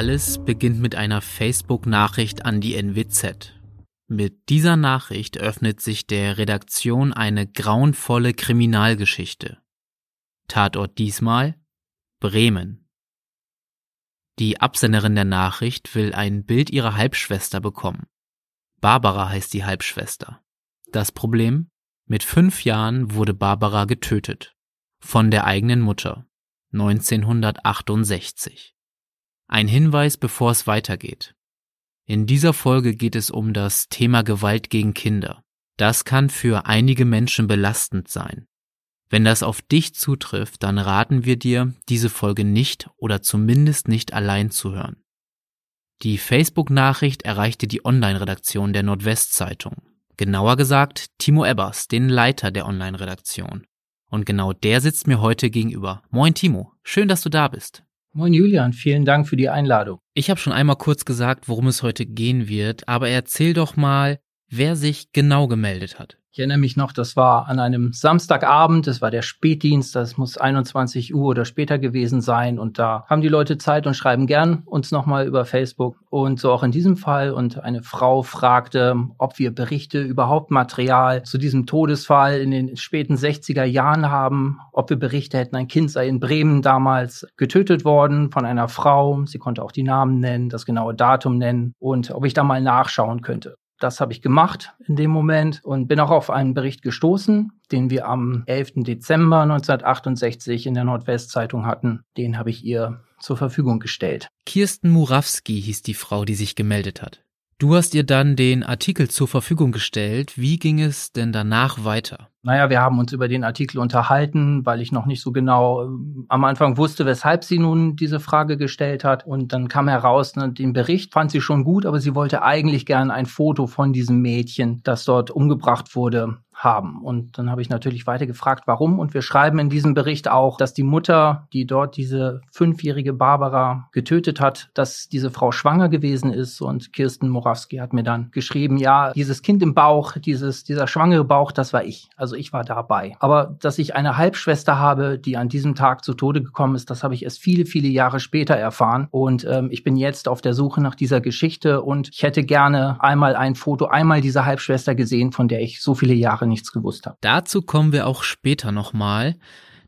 Alles beginnt mit einer Facebook-Nachricht an die NWZ. Mit dieser Nachricht öffnet sich der Redaktion eine grauenvolle Kriminalgeschichte. Tatort diesmal Bremen. Die Absenderin der Nachricht will ein Bild ihrer Halbschwester bekommen. Barbara heißt die Halbschwester. Das Problem? Mit fünf Jahren wurde Barbara getötet. Von der eigenen Mutter. 1968. Ein Hinweis, bevor es weitergeht. In dieser Folge geht es um das Thema Gewalt gegen Kinder. Das kann für einige Menschen belastend sein. Wenn das auf dich zutrifft, dann raten wir dir, diese Folge nicht oder zumindest nicht allein zu hören. Die Facebook-Nachricht erreichte die Online-Redaktion der Nordwestzeitung. Genauer gesagt Timo Ebbers, den Leiter der Online-Redaktion. Und genau der sitzt mir heute gegenüber. Moin Timo, schön, dass du da bist. Moin Julian, vielen Dank für die Einladung. Ich habe schon einmal kurz gesagt, worum es heute gehen wird, aber erzähl doch mal, wer sich genau gemeldet hat. Ich erinnere mich noch, das war an einem Samstagabend, das war der Spätdienst, das muss 21 Uhr oder später gewesen sein. Und da haben die Leute Zeit und schreiben gern uns nochmal über Facebook. Und so auch in diesem Fall. Und eine Frau fragte, ob wir Berichte, überhaupt Material zu diesem Todesfall in den späten 60er Jahren haben, ob wir Berichte hätten, ein Kind sei in Bremen damals getötet worden von einer Frau, sie konnte auch die Namen nennen, das genaue Datum nennen und ob ich da mal nachschauen könnte. Das habe ich gemacht in dem Moment und bin auch auf einen Bericht gestoßen, den wir am 11. Dezember 1968 in der Nordwestzeitung hatten. Den habe ich ihr zur Verfügung gestellt. Kirsten Murawski hieß die Frau, die sich gemeldet hat. Du hast ihr dann den Artikel zur Verfügung gestellt. Wie ging es denn danach weiter? Naja, wir haben uns über den Artikel unterhalten, weil ich noch nicht so genau äh, am Anfang wusste, weshalb sie nun diese Frage gestellt hat. Und dann kam heraus, ne, den Bericht fand sie schon gut, aber sie wollte eigentlich gern ein Foto von diesem Mädchen, das dort umgebracht wurde, haben. Und dann habe ich natürlich weiter gefragt, warum. Und wir schreiben in diesem Bericht auch, dass die Mutter, die dort diese fünfjährige Barbara getötet hat, dass diese Frau schwanger gewesen ist. Und Kirsten Morawski hat mir dann geschrieben, ja, dieses Kind im Bauch, dieses, dieser schwangere Bauch, das war ich. Also ich war dabei. Aber dass ich eine Halbschwester habe, die an diesem Tag zu Tode gekommen ist, das habe ich erst viele, viele Jahre später erfahren. Und ähm, ich bin jetzt auf der Suche nach dieser Geschichte und ich hätte gerne einmal ein Foto, einmal diese Halbschwester gesehen, von der ich so viele Jahre nichts gewusst habe. Dazu kommen wir auch später nochmal.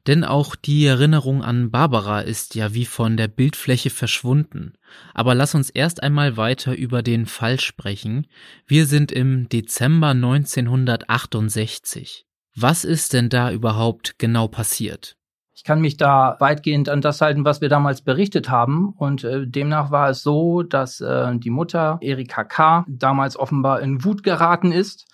Denn auch die Erinnerung an Barbara ist ja wie von der Bildfläche verschwunden. Aber lass uns erst einmal weiter über den Fall sprechen. Wir sind im Dezember 1968. Was ist denn da überhaupt genau passiert? Ich kann mich da weitgehend an das halten, was wir damals berichtet haben. Und äh, demnach war es so, dass äh, die Mutter Erika K. damals offenbar in Wut geraten ist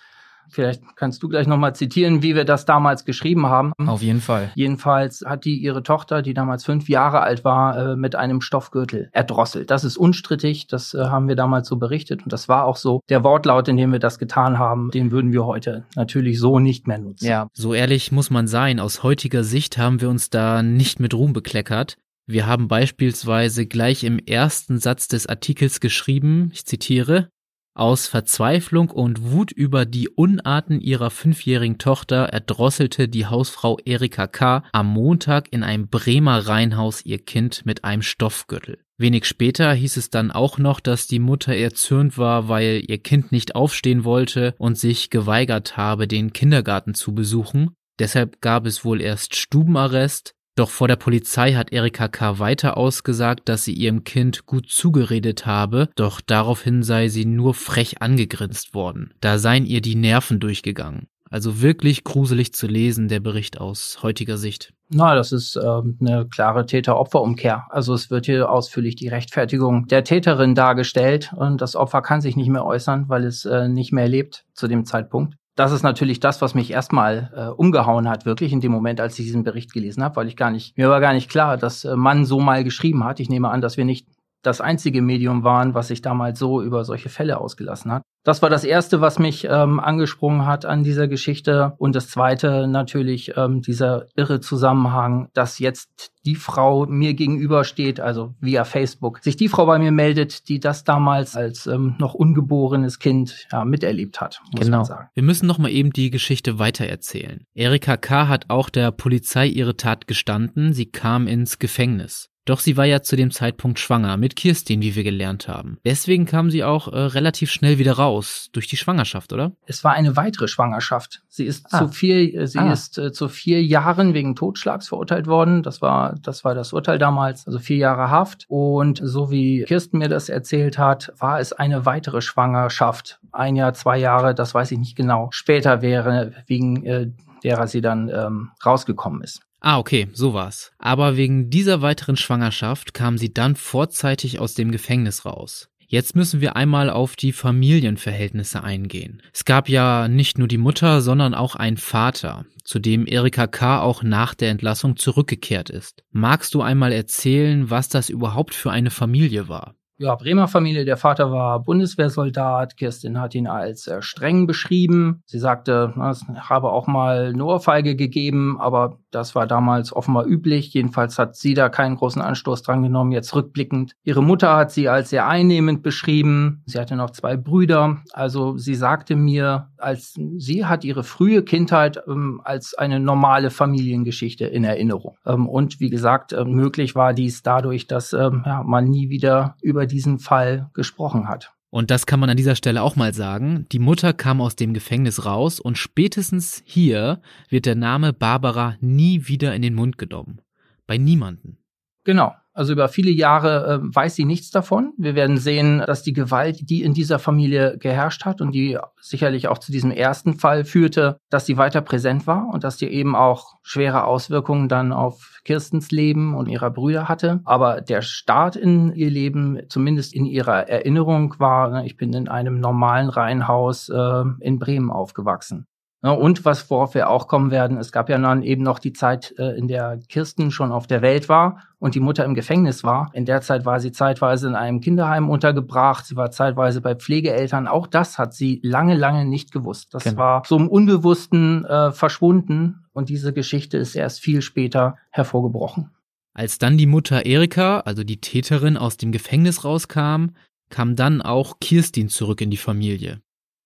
Vielleicht kannst du gleich nochmal zitieren, wie wir das damals geschrieben haben. Auf jeden Fall. Jedenfalls hat die ihre Tochter, die damals fünf Jahre alt war, äh, mit einem Stoffgürtel erdrosselt. Das ist unstrittig, das äh, haben wir damals so berichtet und das war auch so. Der Wortlaut, in dem wir das getan haben, den würden wir heute natürlich so nicht mehr nutzen. Ja, so ehrlich muss man sein. Aus heutiger Sicht haben wir uns da nicht mit Ruhm bekleckert. Wir haben beispielsweise gleich im ersten Satz des Artikels geschrieben, ich zitiere, aus Verzweiflung und Wut über die Unarten ihrer fünfjährigen Tochter erdrosselte die Hausfrau Erika K. am Montag in einem Bremer Reihenhaus ihr Kind mit einem Stoffgürtel. Wenig später hieß es dann auch noch, dass die Mutter erzürnt war, weil ihr Kind nicht aufstehen wollte und sich geweigert habe, den Kindergarten zu besuchen. Deshalb gab es wohl erst Stubenarrest, doch vor der Polizei hat Erika K. weiter ausgesagt, dass sie ihrem Kind gut zugeredet habe, doch daraufhin sei sie nur frech angegrinst worden. Da seien ihr die Nerven durchgegangen. Also wirklich gruselig zu lesen, der Bericht aus heutiger Sicht. Na, das ist äh, eine klare Täter-Opfer-Umkehr. Also es wird hier ausführlich die Rechtfertigung der Täterin dargestellt und das Opfer kann sich nicht mehr äußern, weil es äh, nicht mehr lebt zu dem Zeitpunkt das ist natürlich das, was mich erstmal äh, umgehauen hat, wirklich in dem Moment, als ich diesen Bericht gelesen habe, weil ich gar nicht, mir war gar nicht klar, dass äh, Mann so mal geschrieben hat. Ich nehme an, dass wir nicht das einzige Medium waren, was sich damals so über solche Fälle ausgelassen hat. Das war das Erste, was mich ähm, angesprungen hat an dieser Geschichte. Und das Zweite natürlich ähm, dieser irre Zusammenhang, dass jetzt die Frau mir gegenübersteht, also via Facebook, sich die Frau bei mir meldet, die das damals als ähm, noch ungeborenes Kind ja, miterlebt hat, muss genau. man sagen. Wir müssen noch mal eben die Geschichte weitererzählen. Erika K. hat auch der Polizei ihre Tat gestanden. Sie kam ins Gefängnis. Doch sie war ja zu dem Zeitpunkt schwanger mit Kirstin, wie wir gelernt haben. Deswegen kam sie auch äh, relativ schnell wieder raus durch die Schwangerschaft, oder? Es war eine weitere Schwangerschaft. Sie ist ah. zu vier, äh, sie ah. ist äh, zu vier Jahren wegen Totschlags verurteilt worden. Das war, das war das Urteil damals, also vier Jahre Haft. Und so wie Kirsten mir das erzählt hat, war es eine weitere Schwangerschaft. Ein Jahr, zwei Jahre, das weiß ich nicht genau. Später wäre wegen äh, derer sie dann ähm, rausgekommen ist. Ah, okay, so war's. Aber wegen dieser weiteren Schwangerschaft kam sie dann vorzeitig aus dem Gefängnis raus. Jetzt müssen wir einmal auf die Familienverhältnisse eingehen. Es gab ja nicht nur die Mutter, sondern auch einen Vater, zu dem Erika K. auch nach der Entlassung zurückgekehrt ist. Magst du einmal erzählen, was das überhaupt für eine Familie war? Ja, Bremer Familie. Der Vater war Bundeswehrsoldat. Kirstin hat ihn als äh, streng beschrieben. Sie sagte, na, es habe auch mal eine Ohrfeige gegeben, aber das war damals offenbar üblich. Jedenfalls hat sie da keinen großen Anstoß dran genommen, jetzt rückblickend. Ihre Mutter hat sie als sehr einnehmend beschrieben. Sie hatte noch zwei Brüder. Also sie sagte mir, als sie hat ihre frühe Kindheit ähm, als eine normale Familiengeschichte in Erinnerung. Ähm, und wie gesagt, äh, möglich war dies dadurch, dass ähm, ja, man nie wieder über diesen Fall gesprochen hat. Und das kann man an dieser Stelle auch mal sagen. Die Mutter kam aus dem Gefängnis raus und spätestens hier wird der Name Barbara nie wieder in den Mund genommen. Bei niemanden. Genau. Also über viele Jahre äh, weiß sie nichts davon. Wir werden sehen, dass die Gewalt, die in dieser Familie geherrscht hat und die sicherlich auch zu diesem ersten Fall führte, dass sie weiter präsent war und dass die eben auch schwere Auswirkungen dann auf Kirstens Leben und ihrer Brüder hatte. Aber der Start in ihr Leben, zumindest in ihrer Erinnerung, war, ne, ich bin in einem normalen Reihenhaus äh, in Bremen aufgewachsen. Und was worauf wir auch kommen werden, es gab ja dann eben noch die Zeit, äh, in der Kirsten schon auf der Welt war und die Mutter im Gefängnis war. In der Zeit war sie zeitweise in einem Kinderheim untergebracht, sie war zeitweise bei Pflegeeltern. Auch das hat sie lange, lange nicht gewusst. Das genau. war so im Unbewussten äh, verschwunden und diese Geschichte ist erst viel später hervorgebrochen. Als dann die Mutter Erika, also die Täterin, aus dem Gefängnis rauskam, kam dann auch Kirstin zurück in die Familie.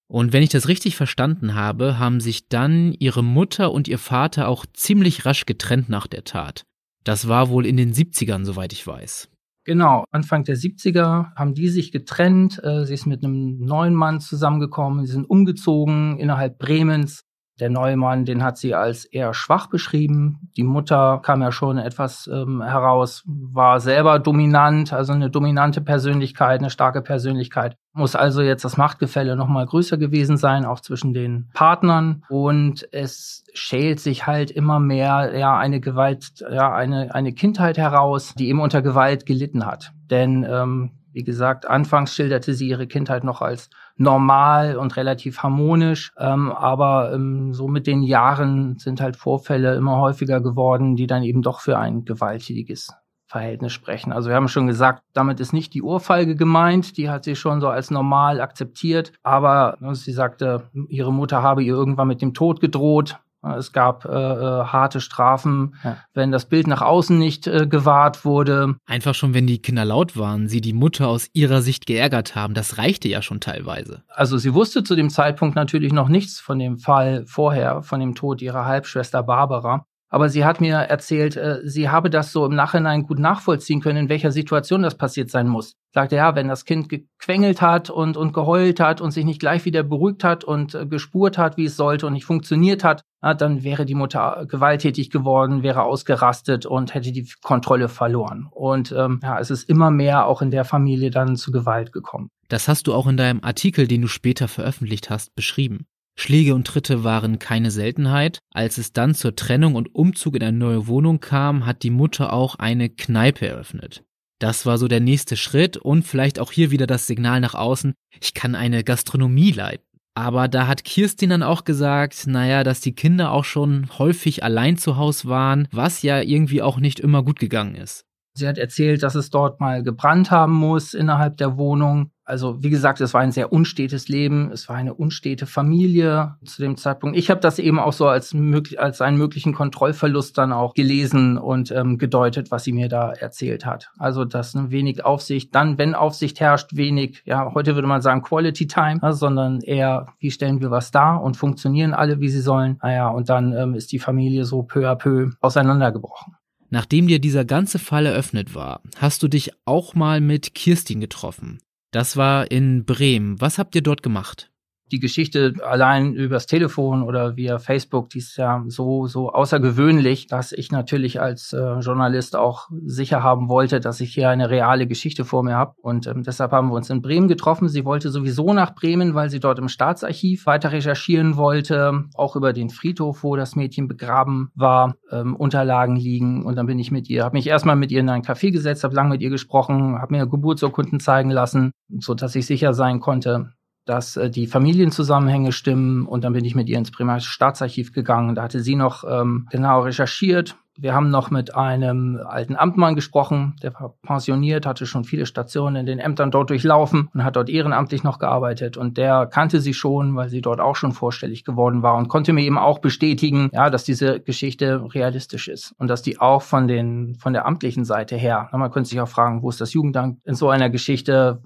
Und wenn ich das richtig verstanden habe, haben sich dann ihre Mutter und ihr Vater auch ziemlich rasch getrennt nach der Tat. Das war wohl in den 70ern, soweit ich weiß. Genau, Anfang der 70er haben die sich getrennt. Äh, sie ist mit einem neuen Mann zusammengekommen. Sie sind umgezogen innerhalb Bremens. Der neue Mann, den hat sie als eher schwach beschrieben. Die Mutter kam ja schon etwas ähm, heraus, war selber dominant, also eine dominante Persönlichkeit, eine starke Persönlichkeit. Muss also jetzt das Machtgefälle nochmal größer gewesen sein, auch zwischen den Partnern. Und es schält sich halt immer mehr, ja, eine Gewalt, ja, eine, eine Kindheit heraus, die eben unter Gewalt gelitten hat. Denn ähm, wie gesagt, anfangs schilderte sie ihre Kindheit noch als normal und relativ harmonisch, ähm, aber ähm, so mit den Jahren sind halt Vorfälle immer häufiger geworden, die dann eben doch für ein gewalttätiges Verhältnis sprechen. Also wir haben schon gesagt, damit ist nicht die Ohrfeige gemeint, die hat sie schon so als normal akzeptiert, aber ne, sie sagte, ihre Mutter habe ihr irgendwann mit dem Tod gedroht. Es gab äh, äh, harte Strafen, ja. wenn das Bild nach außen nicht äh, gewahrt wurde. Einfach schon, wenn die Kinder laut waren, sie die Mutter aus ihrer Sicht geärgert haben, das reichte ja schon teilweise. Also sie wusste zu dem Zeitpunkt natürlich noch nichts von dem Fall vorher, von dem Tod ihrer Halbschwester Barbara. Aber sie hat mir erzählt, äh, sie habe das so im Nachhinein gut nachvollziehen können, in welcher Situation das passiert sein muss. Sagte ja, wenn das Kind gequengelt hat und, und geheult hat und sich nicht gleich wieder beruhigt hat und äh, gespurt hat, wie es sollte und nicht funktioniert hat, dann wäre die Mutter gewalttätig geworden, wäre ausgerastet und hätte die Kontrolle verloren. Und ähm, ja, es ist immer mehr auch in der Familie dann zu Gewalt gekommen. Das hast du auch in deinem Artikel, den du später veröffentlicht hast, beschrieben. Schläge und Tritte waren keine Seltenheit. Als es dann zur Trennung und Umzug in eine neue Wohnung kam, hat die Mutter auch eine Kneipe eröffnet. Das war so der nächste Schritt und vielleicht auch hier wieder das Signal nach außen, ich kann eine Gastronomie leiten. Aber da hat Kirstin dann auch gesagt, naja, dass die Kinder auch schon häufig allein zu Hause waren, was ja irgendwie auch nicht immer gut gegangen ist. Sie hat erzählt, dass es dort mal gebrannt haben muss innerhalb der Wohnung. Also wie gesagt, es war ein sehr unstetes Leben, es war eine unstete Familie zu dem Zeitpunkt. Ich habe das eben auch so als, möglich, als einen möglichen Kontrollverlust dann auch gelesen und ähm, gedeutet, was sie mir da erzählt hat. Also dass ne, wenig Aufsicht, dann wenn Aufsicht herrscht, wenig, ja heute würde man sagen Quality Time, ja, sondern eher, wie stellen wir was dar und funktionieren alle, wie sie sollen. Naja, und dann ähm, ist die Familie so peu à peu auseinandergebrochen. Nachdem dir dieser ganze Fall eröffnet war, hast du dich auch mal mit Kirstin getroffen. Das war in Bremen. Was habt ihr dort gemacht? Die Geschichte allein übers Telefon oder via Facebook, die ist ja so, so außergewöhnlich, dass ich natürlich als äh, Journalist auch sicher haben wollte, dass ich hier eine reale Geschichte vor mir habe. Und ähm, deshalb haben wir uns in Bremen getroffen. Sie wollte sowieso nach Bremen, weil sie dort im Staatsarchiv weiter recherchieren wollte, auch über den Friedhof, wo das Mädchen begraben war, ähm, Unterlagen liegen. Und dann bin ich mit ihr, habe mich erstmal mit ihr in ein Café gesetzt, habe lange mit ihr gesprochen, habe mir Geburtsurkunden zeigen lassen, so dass ich sicher sein konnte, dass äh, die Familienzusammenhänge stimmen und dann bin ich mit ihr ins Primarstaatsarchiv gegangen. Da hatte sie noch ähm, genau recherchiert wir haben noch mit einem alten Amtmann gesprochen, der war pensioniert, hatte schon viele Stationen in den Ämtern dort durchlaufen und hat dort ehrenamtlich noch gearbeitet. Und der kannte sie schon, weil sie dort auch schon vorstellig geworden war und konnte mir eben auch bestätigen, ja, dass diese Geschichte realistisch ist und dass die auch von den, von der amtlichen Seite her, man könnte sich auch fragen, wo ist das Jugendamt in so einer Geschichte?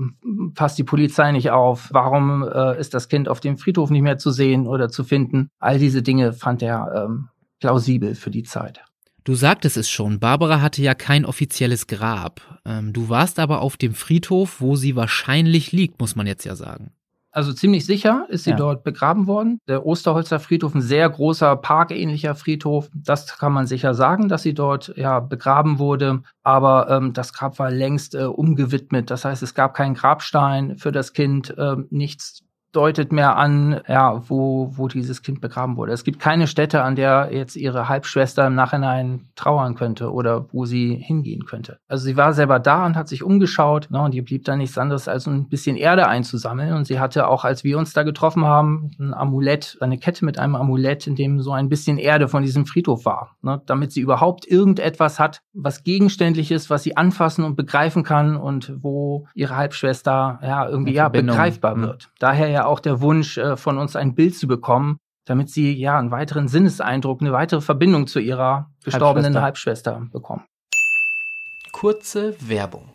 Passt die Polizei nicht auf? Warum äh, ist das Kind auf dem Friedhof nicht mehr zu sehen oder zu finden? All diese Dinge fand er ähm, plausibel für die Zeit. Du sagtest es schon, Barbara hatte ja kein offizielles Grab. Ähm, du warst aber auf dem Friedhof, wo sie wahrscheinlich liegt, muss man jetzt ja sagen. Also ziemlich sicher ist sie ja. dort begraben worden. Der Osterholzer Friedhof, ein sehr großer parkähnlicher Friedhof. Das kann man sicher sagen, dass sie dort ja begraben wurde. Aber ähm, das Grab war längst äh, umgewidmet. Das heißt, es gab keinen Grabstein für das Kind, äh, nichts deutet mehr an, ja, wo, wo dieses Kind begraben wurde. Es gibt keine Stätte, an der jetzt ihre Halbschwester im Nachhinein trauern könnte oder wo sie hingehen könnte. Also sie war selber da und hat sich umgeschaut ne, und ihr blieb da nichts anderes als ein bisschen Erde einzusammeln. Und sie hatte auch, als wir uns da getroffen haben, ein Amulett, eine Kette mit einem Amulett, in dem so ein bisschen Erde von diesem Friedhof war, ne, damit sie überhaupt irgendetwas hat, was gegenständlich ist, was sie anfassen und begreifen kann und wo ihre Halbschwester ja irgendwie ja begreifbar mhm. wird. Daher ja auch der Wunsch äh, von uns ein Bild zu bekommen, damit sie ja einen weiteren Sinneseindruck, eine weitere Verbindung zu ihrer gestorbenen Halbschwester, Halbschwester bekommen. Kurze Werbung.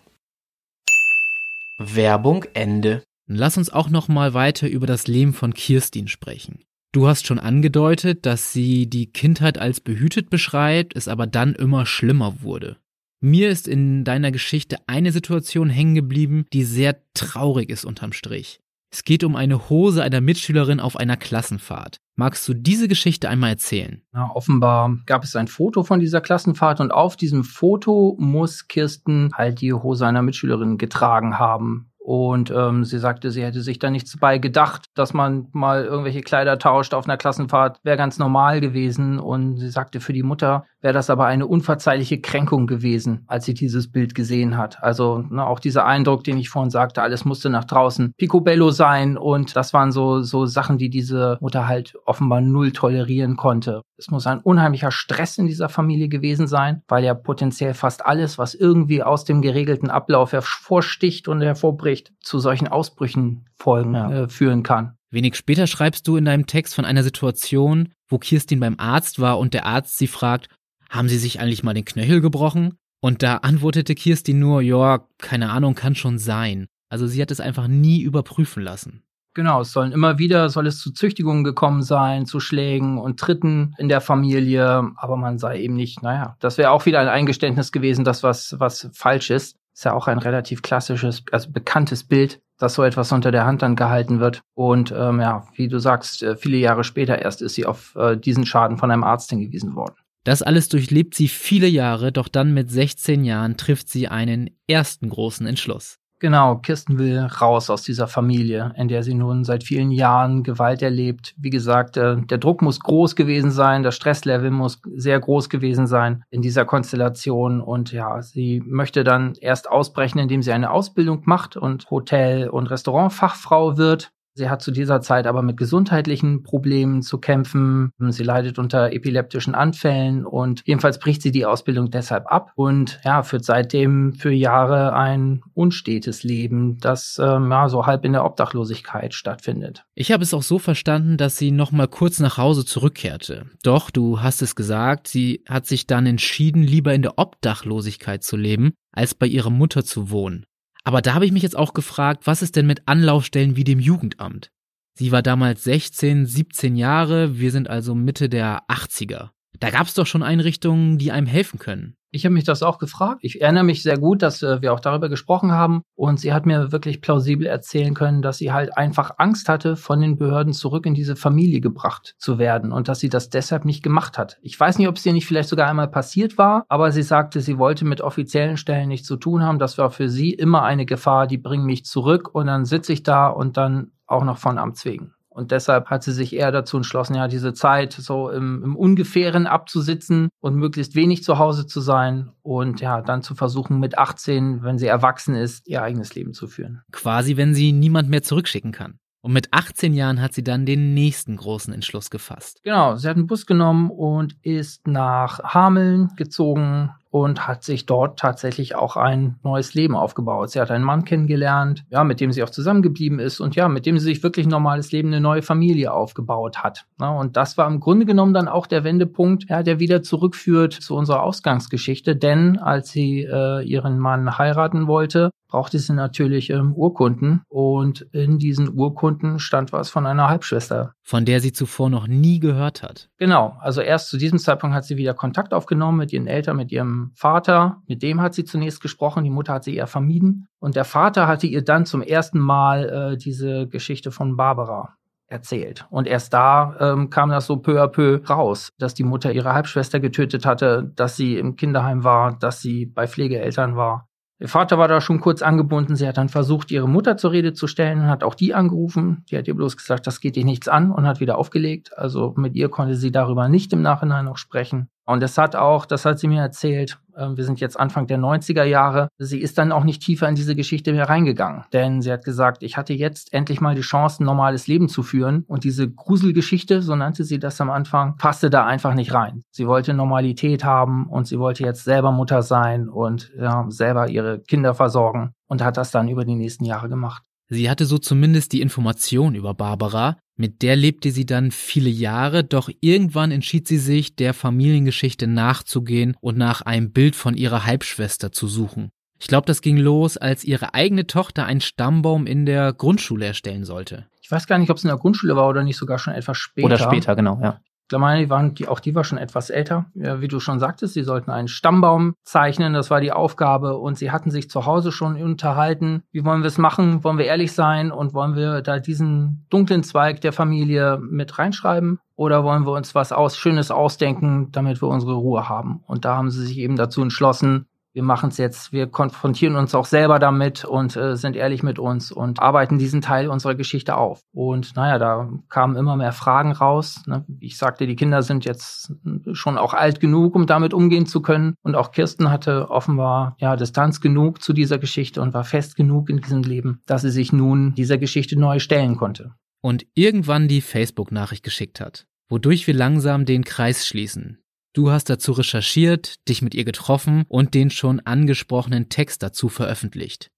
Werbung Ende. Lass uns auch noch mal weiter über das Leben von Kirstin sprechen. Du hast schon angedeutet, dass sie die Kindheit als behütet beschreibt, es aber dann immer schlimmer wurde. Mir ist in deiner Geschichte eine Situation hängen geblieben, die sehr traurig ist unterm Strich. Es geht um eine Hose einer Mitschülerin auf einer Klassenfahrt. Magst du diese Geschichte einmal erzählen? Ja, offenbar gab es ein Foto von dieser Klassenfahrt und auf diesem Foto muss Kirsten halt die Hose einer Mitschülerin getragen haben. Und ähm, sie sagte, sie hätte sich da nichts bei gedacht, dass man mal irgendwelche Kleider tauscht auf einer Klassenfahrt, wäre ganz normal gewesen. Und sie sagte, für die Mutter wäre das aber eine unverzeihliche Kränkung gewesen, als sie dieses Bild gesehen hat. Also ne, auch dieser Eindruck, den ich vorhin sagte, alles musste nach draußen picobello sein. Und das waren so, so Sachen, die diese Mutter halt offenbar null tolerieren konnte. Es muss ein unheimlicher Stress in dieser Familie gewesen sein, weil ja potenziell fast alles, was irgendwie aus dem geregelten Ablauf hervorsticht und hervorbricht, zu solchen Ausbrüchen folgen ja. äh, führen kann. Wenig später schreibst du in deinem Text von einer Situation, wo Kirstin beim Arzt war und der Arzt sie fragt, haben Sie sich eigentlich mal den Knöchel gebrochen? Und da antwortete Kirstin nur, ja, keine Ahnung, kann schon sein. Also sie hat es einfach nie überprüfen lassen. Genau, es sollen immer wieder, soll es zu Züchtigungen gekommen sein, zu Schlägen und Tritten in der Familie, aber man sei eben nicht, naja, das wäre auch wieder ein Eingeständnis gewesen, dass was, was falsch ist. Ist ja auch ein relativ klassisches, also bekanntes Bild, dass so etwas unter der Hand dann gehalten wird. Und ähm, ja, wie du sagst, äh, viele Jahre später erst ist sie auf äh, diesen Schaden von einem Arzt hingewiesen worden. Das alles durchlebt sie viele Jahre, doch dann mit 16 Jahren trifft sie einen ersten großen Entschluss. Genau, Kirsten will raus aus dieser Familie, in der sie nun seit vielen Jahren Gewalt erlebt. Wie gesagt, äh, der Druck muss groß gewesen sein, das Stresslevel muss sehr groß gewesen sein in dieser Konstellation. Und ja, sie möchte dann erst ausbrechen, indem sie eine Ausbildung macht und Hotel- und Restaurantfachfrau wird. Sie hat zu dieser Zeit aber mit gesundheitlichen Problemen zu kämpfen. Sie leidet unter epileptischen Anfällen und jedenfalls bricht sie die Ausbildung deshalb ab und ja, führt seitdem für Jahre ein unstetes Leben, das ähm, ja, so halb in der Obdachlosigkeit stattfindet. Ich habe es auch so verstanden, dass sie noch mal kurz nach Hause zurückkehrte. Doch, du hast es gesagt, sie hat sich dann entschieden, lieber in der Obdachlosigkeit zu leben, als bei ihrer Mutter zu wohnen. Aber da habe ich mich jetzt auch gefragt, was ist denn mit Anlaufstellen wie dem Jugendamt? Sie war damals 16, 17 Jahre, wir sind also Mitte der 80er. Da gab es doch schon Einrichtungen, die einem helfen können. Ich habe mich das auch gefragt. Ich erinnere mich sehr gut, dass äh, wir auch darüber gesprochen haben. Und sie hat mir wirklich plausibel erzählen können, dass sie halt einfach Angst hatte, von den Behörden zurück in diese Familie gebracht zu werden und dass sie das deshalb nicht gemacht hat. Ich weiß nicht, ob es ihr nicht vielleicht sogar einmal passiert war, aber sie sagte, sie wollte mit offiziellen Stellen nichts zu tun haben. Das war für sie immer eine Gefahr, die bringen mich zurück und dann sitze ich da und dann auch noch von Amts wegen. Und deshalb hat sie sich eher dazu entschlossen, ja, diese Zeit so im, im Ungefähren abzusitzen und möglichst wenig zu Hause zu sein und ja, dann zu versuchen, mit 18, wenn sie erwachsen ist, ihr eigenes Leben zu führen. Quasi, wenn sie niemand mehr zurückschicken kann. Und mit 18 Jahren hat sie dann den nächsten großen Entschluss gefasst. Genau, sie hat einen Bus genommen und ist nach Hameln gezogen, und hat sich dort tatsächlich auch ein neues Leben aufgebaut. Sie hat einen Mann kennengelernt, ja, mit dem sie auch zusammengeblieben ist und ja, mit dem sie sich wirklich ein normales Leben, eine neue Familie aufgebaut hat. Ja, und das war im Grunde genommen dann auch der Wendepunkt, ja, der wieder zurückführt zu unserer Ausgangsgeschichte, denn als sie äh, ihren Mann heiraten wollte, brauchte sie natürlich ähm, Urkunden und in diesen Urkunden stand was von einer Halbschwester. Von der sie zuvor noch nie gehört hat. Genau, also erst zu diesem Zeitpunkt hat sie wieder Kontakt aufgenommen mit ihren Eltern, mit ihrem Vater, mit dem hat sie zunächst gesprochen, die Mutter hat sie eher vermieden und der Vater hatte ihr dann zum ersten Mal äh, diese Geschichte von Barbara erzählt. Und erst da ähm, kam das so peu à peu raus, dass die Mutter ihre Halbschwester getötet hatte, dass sie im Kinderheim war, dass sie bei Pflegeeltern war. Der Vater war da schon kurz angebunden. Sie hat dann versucht, ihre Mutter zur Rede zu stellen und hat auch die angerufen. Die hat ihr bloß gesagt, das geht dich nichts an und hat wieder aufgelegt. Also mit ihr konnte sie darüber nicht im Nachhinein noch sprechen. Und es hat auch, das hat sie mir erzählt, ähm, wir sind jetzt Anfang der 90er Jahre, sie ist dann auch nicht tiefer in diese Geschichte mehr reingegangen. Denn sie hat gesagt, ich hatte jetzt endlich mal die Chance, ein normales Leben zu führen. Und diese Gruselgeschichte, so nannte sie das am Anfang, passte da einfach nicht rein. Sie wollte Normalität haben und sie wollte jetzt selber Mutter sein und ja, selber ihre Kinder versorgen und hat das dann über die nächsten Jahre gemacht. Sie hatte so zumindest die Information über Barbara, mit der lebte sie dann viele Jahre, doch irgendwann entschied sie sich, der Familiengeschichte nachzugehen und nach einem Bild von ihrer Halbschwester zu suchen. Ich glaube, das ging los, als ihre eigene Tochter einen Stammbaum in der Grundschule erstellen sollte. Ich weiß gar nicht, ob es in der Grundschule war oder nicht sogar schon etwas später. Oder später, genau, ja. Ich meine, die waren, die, auch die war schon etwas älter. Ja, wie du schon sagtest, sie sollten einen Stammbaum zeichnen. Das war die Aufgabe. Und sie hatten sich zu Hause schon unterhalten. Wie wollen wir es machen? Wollen wir ehrlich sein? Und wollen wir da diesen dunklen Zweig der Familie mit reinschreiben? Oder wollen wir uns was aus, Schönes ausdenken, damit wir unsere Ruhe haben? Und da haben sie sich eben dazu entschlossen, wir machen es jetzt, wir konfrontieren uns auch selber damit und äh, sind ehrlich mit uns und arbeiten diesen Teil unserer Geschichte auf. Und naja, da kamen immer mehr Fragen raus. Ne? Ich sagte, die Kinder sind jetzt schon auch alt genug, um damit umgehen zu können. Und auch Kirsten hatte offenbar ja Distanz genug zu dieser Geschichte und war fest genug in diesem Leben, dass sie sich nun dieser Geschichte neu stellen konnte. Und irgendwann die Facebook-Nachricht geschickt hat, wodurch wir langsam den Kreis schließen. Du hast dazu recherchiert, dich mit ihr getroffen und den schon angesprochenen Text dazu veröffentlicht.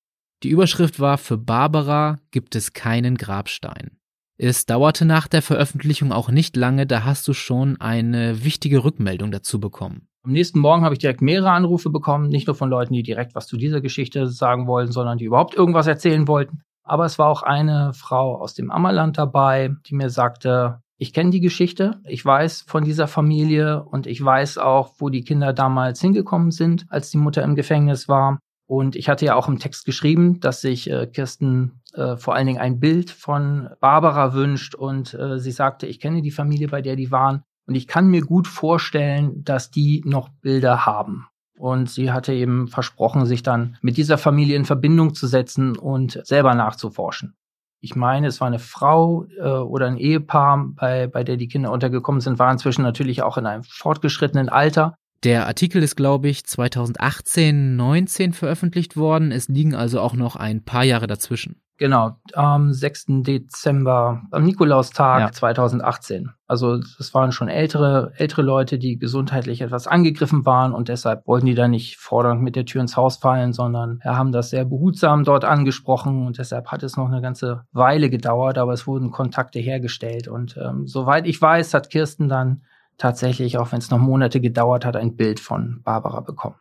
Die Überschrift war Für Barbara gibt es keinen Grabstein. Es dauerte nach der Veröffentlichung auch nicht lange, da hast du schon eine wichtige Rückmeldung dazu bekommen. Am nächsten Morgen habe ich direkt mehrere Anrufe bekommen, nicht nur von Leuten, die direkt was zu dieser Geschichte sagen wollten, sondern die überhaupt irgendwas erzählen wollten. Aber es war auch eine Frau aus dem Ammerland dabei, die mir sagte, ich kenne die Geschichte, ich weiß von dieser Familie und ich weiß auch, wo die Kinder damals hingekommen sind, als die Mutter im Gefängnis war. Und ich hatte ja auch im Text geschrieben, dass sich äh, Kirsten äh, vor allen Dingen ein Bild von Barbara wünscht und äh, sie sagte, ich kenne die Familie, bei der die waren und ich kann mir gut vorstellen, dass die noch Bilder haben. Und sie hatte eben versprochen, sich dann mit dieser Familie in Verbindung zu setzen und selber nachzuforschen ich meine, es war eine Frau äh, oder ein Ehepaar, bei, bei der die Kinder untergekommen sind, war inzwischen natürlich auch in einem fortgeschrittenen Alter. Der Artikel ist, glaube ich, 2018, 19 veröffentlicht worden. Es liegen also auch noch ein paar Jahre dazwischen. Genau, am 6. Dezember, am Nikolaustag ja. 2018. Also das waren schon ältere, ältere Leute, die gesundheitlich etwas angegriffen waren und deshalb wollten die da nicht fordernd mit der Tür ins Haus fallen, sondern haben das sehr behutsam dort angesprochen und deshalb hat es noch eine ganze Weile gedauert, aber es wurden Kontakte hergestellt. Und ähm, soweit ich weiß, hat Kirsten dann tatsächlich, auch wenn es noch Monate gedauert hat, ein Bild von Barbara bekommen.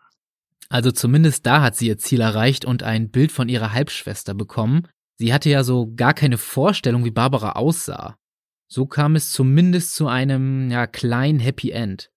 Also zumindest da hat sie ihr Ziel erreicht und ein Bild von ihrer Halbschwester bekommen. Sie hatte ja so gar keine Vorstellung, wie Barbara aussah. So kam es zumindest zu einem, ja, kleinen Happy End.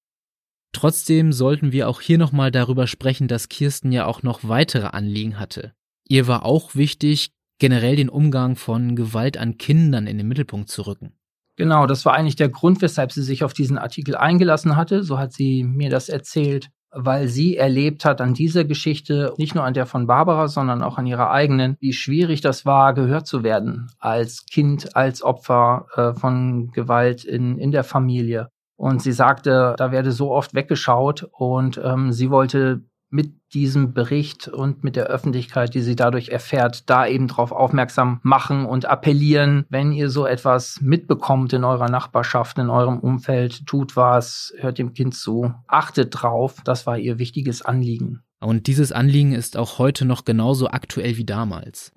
Trotzdem sollten wir auch hier nochmal darüber sprechen, dass Kirsten ja auch noch weitere Anliegen hatte. Ihr war auch wichtig, generell den Umgang von Gewalt an Kindern in den Mittelpunkt zu rücken. Genau, das war eigentlich der Grund, weshalb sie sich auf diesen Artikel eingelassen hatte. So hat sie mir das erzählt, weil sie erlebt hat an dieser Geschichte, nicht nur an der von Barbara, sondern auch an ihrer eigenen, wie schwierig das war, gehört zu werden als Kind, als Opfer äh, von Gewalt in, in der Familie. Und sie sagte, da werde so oft weggeschaut und ähm, sie wollte mit diesem Bericht und mit der Öffentlichkeit, die sie dadurch erfährt, da eben darauf aufmerksam machen und appellieren, wenn ihr so etwas mitbekommt in eurer Nachbarschaft, in eurem Umfeld, tut was, hört dem Kind zu, achtet drauf. Das war ihr wichtiges Anliegen. Und dieses Anliegen ist auch heute noch genauso aktuell wie damals.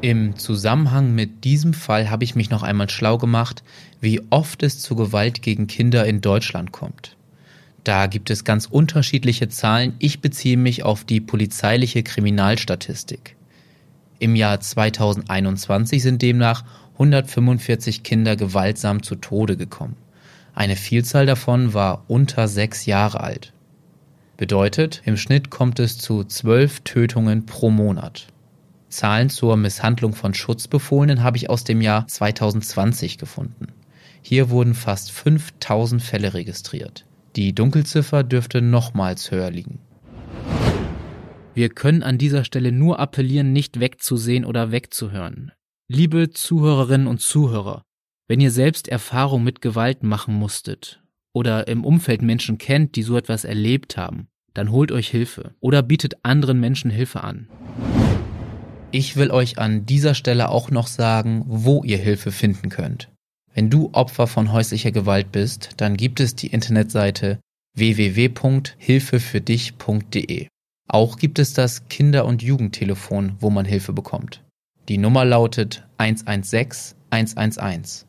Im Zusammenhang mit diesem Fall habe ich mich noch einmal schlau gemacht, wie oft es zu Gewalt gegen Kinder in Deutschland kommt. Da gibt es ganz unterschiedliche Zahlen. Ich beziehe mich auf die polizeiliche Kriminalstatistik. Im Jahr 2021 sind demnach 145 Kinder gewaltsam zu Tode gekommen. Eine Vielzahl davon war unter sechs Jahre alt. Bedeutet, im Schnitt kommt es zu zwölf Tötungen pro Monat. Zahlen zur Misshandlung von Schutzbefohlenen habe ich aus dem Jahr 2020 gefunden. Hier wurden fast 5000 Fälle registriert. Die Dunkelziffer dürfte nochmals höher liegen. Wir können an dieser Stelle nur appellieren, nicht wegzusehen oder wegzuhören. Liebe Zuhörerinnen und Zuhörer, wenn ihr selbst Erfahrung mit Gewalt machen musstet oder im Umfeld Menschen kennt, die so etwas erlebt haben, dann holt euch Hilfe oder bietet anderen Menschen Hilfe an. Ich will euch an dieser Stelle auch noch sagen, wo ihr Hilfe finden könnt. Wenn du Opfer von häuslicher Gewalt bist, dann gibt es die Internetseite www.hilfefürdich.de. Auch gibt es das Kinder- und Jugendtelefon, wo man Hilfe bekommt. Die Nummer lautet 116 111.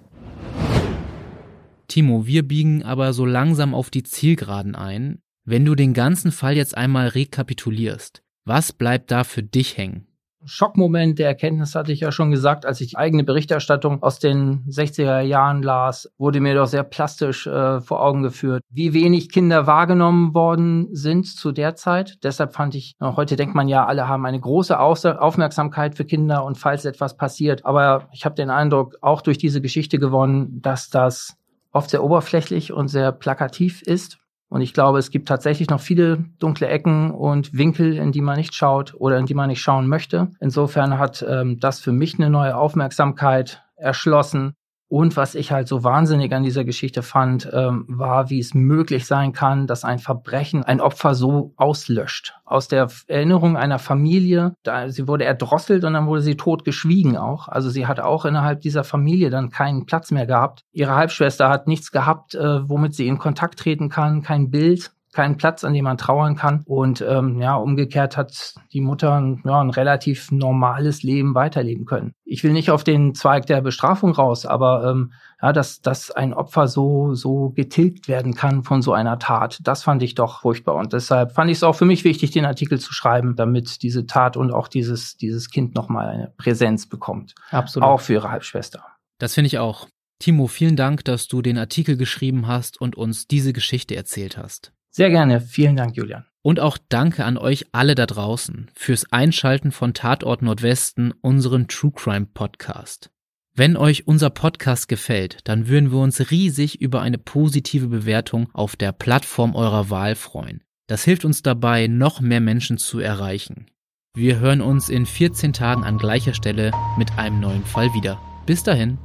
Timo, wir biegen aber so langsam auf die Zielgeraden ein. Wenn du den ganzen Fall jetzt einmal rekapitulierst, was bleibt da für dich hängen? Schockmoment der Erkenntnis hatte ich ja schon gesagt, als ich die eigene Berichterstattung aus den 60er Jahren las, wurde mir doch sehr plastisch äh, vor Augen geführt, wie wenig Kinder wahrgenommen worden sind zu der Zeit. Deshalb fand ich, heute denkt man ja, alle haben eine große Aufmerksamkeit für Kinder und falls etwas passiert. Aber ich habe den Eindruck, auch durch diese Geschichte gewonnen, dass das oft sehr oberflächlich und sehr plakativ ist und ich glaube, es gibt tatsächlich noch viele dunkle Ecken und Winkel, in die man nicht schaut oder in die man nicht schauen möchte. Insofern hat ähm, das für mich eine neue Aufmerksamkeit erschlossen. Und was ich halt so wahnsinnig an dieser Geschichte fand, ähm, war, wie es möglich sein kann, dass ein Verbrechen ein Opfer so auslöscht. Aus der Erinnerung einer Familie, da, sie wurde erdrosselt und dann wurde sie tot geschwiegen auch. Also sie hat auch innerhalb dieser Familie dann keinen Platz mehr gehabt. Ihre Halbschwester hat nichts gehabt, äh, womit sie in Kontakt treten kann, kein Bild keinen Platz, an dem man trauern kann. Und ähm, ja, umgekehrt hat die Mutter ein, ja, ein relativ normales Leben weiterleben können. Ich will nicht auf den Zweig der Bestrafung raus, aber ähm, ja, dass, dass ein Opfer so, so getilgt werden kann von so einer Tat, das fand ich doch furchtbar. Und deshalb fand ich es auch für mich wichtig, den Artikel zu schreiben, damit diese Tat und auch dieses, dieses Kind nochmal eine Präsenz bekommt. Absolut. Auch für ihre Halbschwester. Das finde ich auch. Timo, vielen Dank, dass du den Artikel geschrieben hast und uns diese Geschichte erzählt hast. Sehr gerne. Vielen Dank, Julian. Und auch danke an euch alle da draußen fürs Einschalten von Tatort Nordwesten, unseren True Crime Podcast. Wenn euch unser Podcast gefällt, dann würden wir uns riesig über eine positive Bewertung auf der Plattform eurer Wahl freuen. Das hilft uns dabei, noch mehr Menschen zu erreichen. Wir hören uns in 14 Tagen an gleicher Stelle mit einem neuen Fall wieder. Bis dahin.